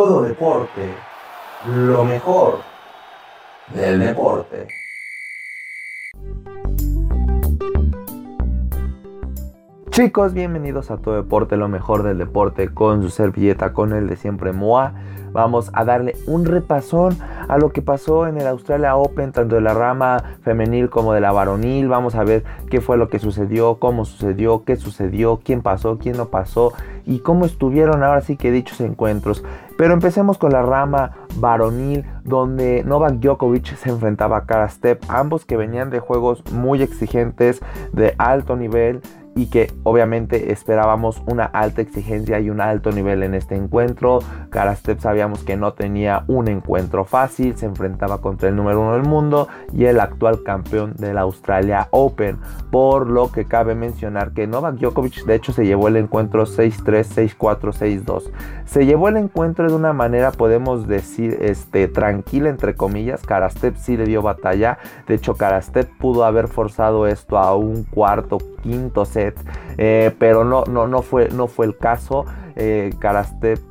todo deporte, lo mejor del deporte. Chicos, bienvenidos a Todo Deporte, lo mejor del deporte, con su servilleta, con el de siempre Moa. Vamos a darle un repasón a lo que pasó en el Australia Open, tanto de la rama femenil como de la varonil. Vamos a ver qué fue lo que sucedió, cómo sucedió, qué sucedió, quién pasó, quién no pasó y cómo estuvieron ahora sí que dichos encuentros. Pero empecemos con la rama varonil, donde Novak Djokovic se enfrentaba a Kara Step, ambos que venían de juegos muy exigentes, de alto nivel y que obviamente esperábamos una alta exigencia y un alto nivel en este encuentro. Karastep sabíamos que no tenía un encuentro fácil, se enfrentaba contra el número uno del mundo y el actual campeón de la Australia Open, por lo que cabe mencionar que Novak Djokovic de hecho se llevó el encuentro 6-3, 6-4, 6-2. Se llevó el encuentro de una manera podemos decir este, tranquila entre comillas, Karastep sí le dio batalla, de hecho Karastep pudo haber forzado esto a un cuarto, quinto set eh, pero no, no, no, fue, no fue el caso. Eh,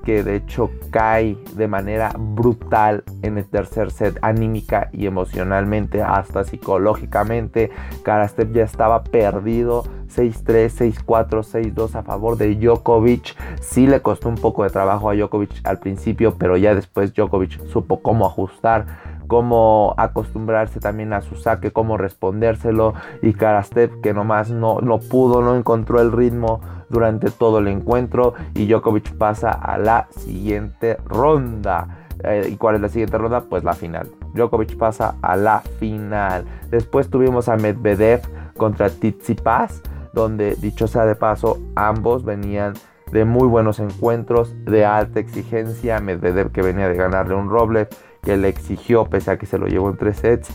que de hecho cae de manera brutal en el tercer set, anímica y emocionalmente, hasta psicológicamente. Karastep ya estaba perdido. 6-3, 6-4, 6-2 a favor de Djokovic. Sí le costó un poco de trabajo a Djokovic al principio, pero ya después Djokovic supo cómo ajustar cómo acostumbrarse también a su saque, cómo respondérselo. Y Karastep que nomás no, no pudo, no encontró el ritmo durante todo el encuentro. Y Djokovic pasa a la siguiente ronda. Eh, ¿Y cuál es la siguiente ronda? Pues la final. Djokovic pasa a la final. Después tuvimos a Medvedev contra Tsitsipas, donde dicho sea de paso, ambos venían de muy buenos encuentros, de alta exigencia. Medvedev que venía de ganarle un Robles que le exigió pese a que se lo llevó en tres sets.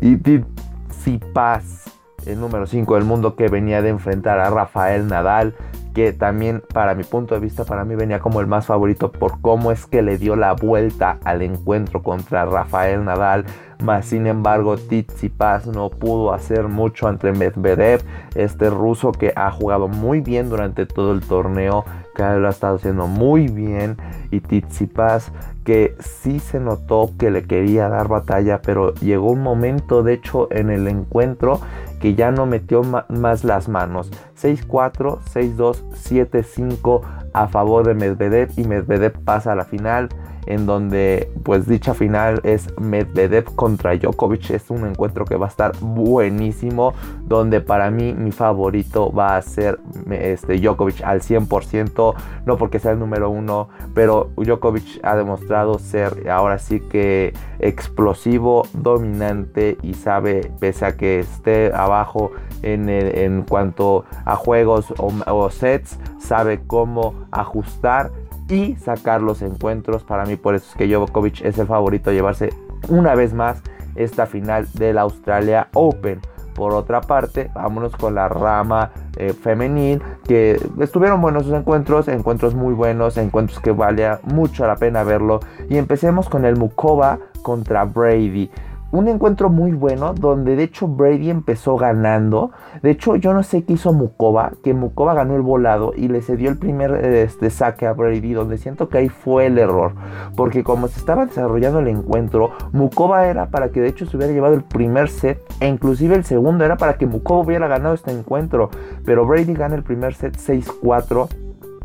Y Tsitsipas, el número 5 del mundo que venía de enfrentar a Rafael Nadal, que también para mi punto de vista para mí venía como el más favorito por cómo es que le dio la vuelta al encuentro contra Rafael Nadal. Más sin embargo, Tsitsipas no pudo hacer mucho ante Medvedev, este ruso que ha jugado muy bien durante todo el torneo, que lo ha estado haciendo muy bien. Y Tsitsipas que sí se notó que le quería dar batalla, pero llegó un momento, de hecho, en el encuentro que ya no metió más las manos. 6-4, 6-2, 7-5 a favor de Medvedev y Medvedev pasa a la final en donde pues dicha final es Medvedev contra Djokovic. Es un encuentro que va a estar buenísimo, donde para mí mi favorito va a ser este, Djokovic al 100%, no porque sea el número uno, pero Djokovic ha demostrado ser ahora sí que explosivo, dominante y sabe, pese a que esté abajo en, en cuanto a juegos o sets, sabe cómo ajustar y sacar los encuentros. Para mí, por eso es que Djokovic es el favorito a llevarse una vez más esta final del Australia Open. Por otra parte, vámonos con la rama eh, femenil, que estuvieron buenos sus encuentros, encuentros muy buenos, encuentros que valía mucho la pena verlo. Y empecemos con el Mukova contra Brady un encuentro muy bueno donde de hecho Brady empezó ganando. De hecho yo no sé qué hizo Mukova, que Mukova ganó el volado y le cedió el primer este, saque a Brady, donde siento que ahí fue el error. Porque como se estaba desarrollando el encuentro, Mukova era para que de hecho se hubiera llevado el primer set e inclusive el segundo era para que Mukova hubiera ganado este encuentro. Pero Brady gana el primer set 6-4.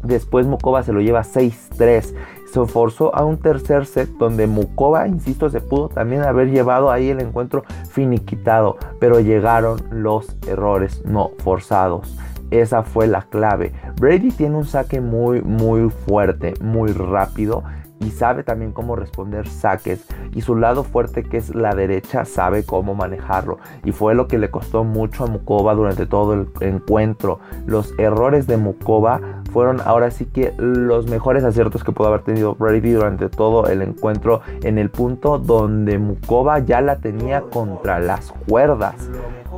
Después Mukova se lo lleva 6-3 se forzó a un tercer set donde Mukova, insisto, se pudo también haber llevado ahí el encuentro finiquitado, pero llegaron los errores no forzados. Esa fue la clave. Brady tiene un saque muy, muy fuerte, muy rápido y sabe también cómo responder saques y su lado fuerte que es la derecha sabe cómo manejarlo y fue lo que le costó mucho a Mukova durante todo el encuentro. Los errores de Mukova fueron ahora sí que los mejores aciertos que pudo haber tenido Brady durante todo el encuentro en el punto donde Mukova ya la tenía contra las cuerdas.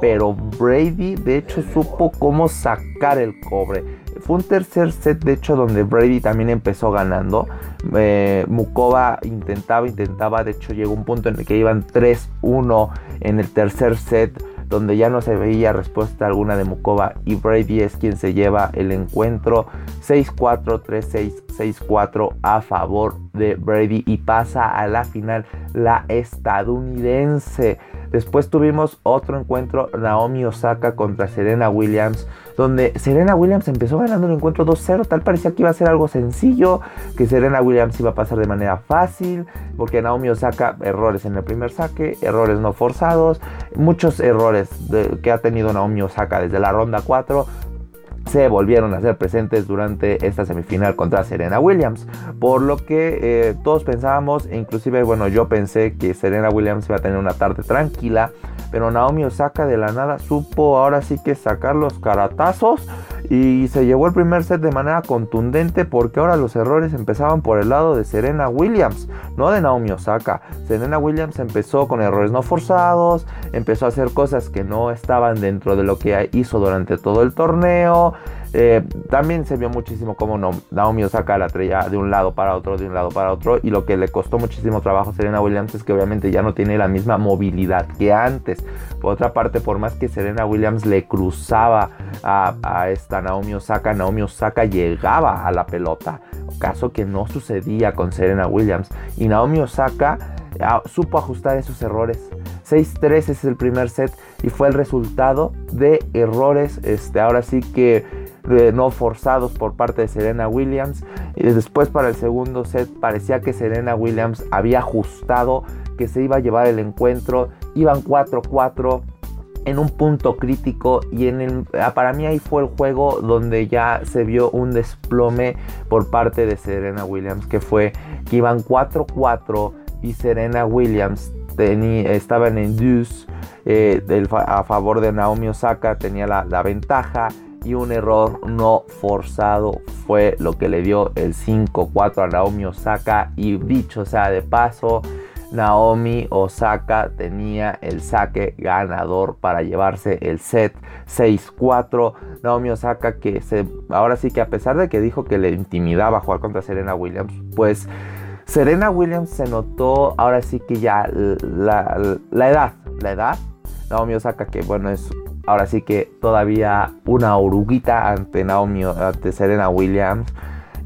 Pero Brady de hecho supo cómo sacar el cobre fue un tercer set, de hecho, donde Brady también empezó ganando. Eh, Mukova intentaba, intentaba. De hecho, llegó un punto en el que iban 3-1 en el tercer set. Donde ya no se veía respuesta alguna de Mukova y Brady es quien se lleva el encuentro 6-4, 3-6, 6-4 a favor de Brady y pasa a la final la estadounidense. Después tuvimos otro encuentro, Naomi Osaka contra Serena Williams, donde Serena Williams empezó ganando el encuentro 2-0, tal parecía que iba a ser algo sencillo, que Serena Williams iba a pasar de manera fácil, porque Naomi Osaka, errores en el primer saque, errores no forzados, muchos errores que ha tenido Naomi Osaka desde la ronda 4, se volvieron a ser presentes durante esta semifinal contra Serena Williams. Por lo que eh, todos pensábamos, inclusive bueno, yo pensé que Serena Williams iba a tener una tarde tranquila, pero Naomi Osaka de la nada supo ahora sí que sacar los caratazos y se llevó el primer set de manera contundente porque ahora los errores empezaban por el lado de Serena Williams, no de Naomi Osaka. Serena Williams empezó con errores no forzados, empezó a hacer cosas que no estaban dentro de lo que hizo durante todo el torneo. Eh, también se vio muchísimo cómo Naomi Osaka la traía de un lado para otro, de un lado para otro. Y lo que le costó muchísimo trabajo a Serena Williams es que obviamente ya no tiene la misma movilidad que antes. Por otra parte, por más que Serena Williams le cruzaba a, esta Naomi Osaka, Naomi Osaka llegaba a la pelota. Caso que no sucedía con Serena Williams. Y Naomi Osaka ah, supo ajustar esos errores. 6-3 es el primer set y fue el resultado de errores, este, ahora sí que no forzados por parte de Serena Williams. Y después para el segundo set parecía que Serena Williams había ajustado, que se iba a llevar el encuentro. Iban 4-4 en un punto crítico y en el, ah, para mí ahí fue el juego donde ya se vio un desplome por parte de Serena Williams, que fue que iban 4-4 y Serena Williams tenía, estaba en deuce eh, a favor de Naomi Osaka, tenía la ventaja y un error no forzado fue lo que le dio el 5-4 a Naomi Osaka. Y dicho sea de paso Naomi Osaka tenía el saque ganador para llevarse el set 6-4 Naomi Osaka que se ahora sí que a pesar de que dijo que le intimidaba jugar contra Serena Williams pues Serena Williams se notó ahora sí que ya la, la edad la edad. Naomi Osaka que bueno es ahora sí que todavía una oruguita ante Naomi, ante Serena Williams.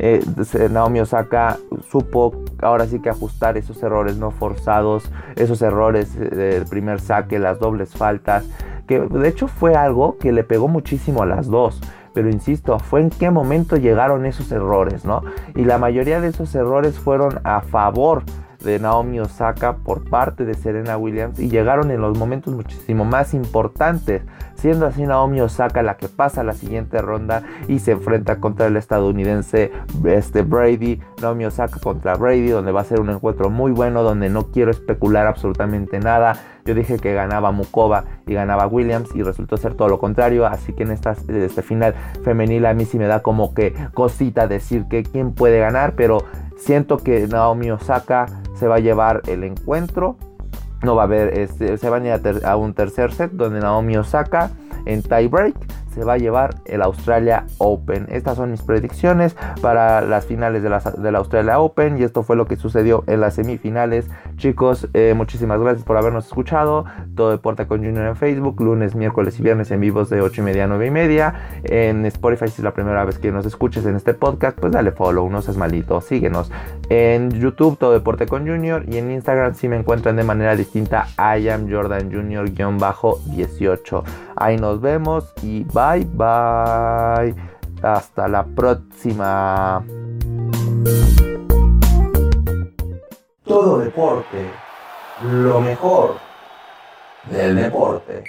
Eh, Naomi Osaka supo ahora sí que ajustar esos errores no forzados, esos errores del primer saque, las dobles faltas, que de hecho fue algo que le pegó muchísimo a las dos. Pero insisto, fue en qué momento llegaron esos errores, ¿no? Y la mayoría de esos errores fueron a favor de Naomi Osaka por parte de Serena Williams y llegaron en los momentos muchísimo más importantes, siendo así Naomi Osaka la que pasa a la siguiente ronda y se enfrenta contra el estadounidense este Brady, Naomi Osaka contra Brady, donde va a ser un encuentro muy bueno, donde no quiero especular absolutamente nada. Yo dije que ganaba Mukova y ganaba Williams y resultó ser todo lo contrario, así que en esta este final femenil a mí sí me da como que cosita decir que quién puede ganar, pero siento que Naomi Osaka se va a llevar el encuentro. No va a haber, este, se va a ir a, un tercer set donde Naomi Osaka en tiebreak se va a llevar el Australia Open. Estas son mis predicciones para las finales de la, Australia Open y esto fue lo que sucedió en las semifinales. Chicos, eh, muchísimas gracias por habernos escuchado. Todo Deporte con Junior en Facebook, lunes, miércoles y viernes en vivos de 8 y media a 9 y media. En Spotify, si es la primera vez que nos escuches en este podcast, pues dale follow, no seas malito, síguenos. En YouTube, Todo Deporte con Junior y en Instagram, si me encuentran de manera distinta, I am Jordan Junior-18. Ahí nos vemos y bye bye. Hasta la próxima. Todo deporte, lo mejor del deporte.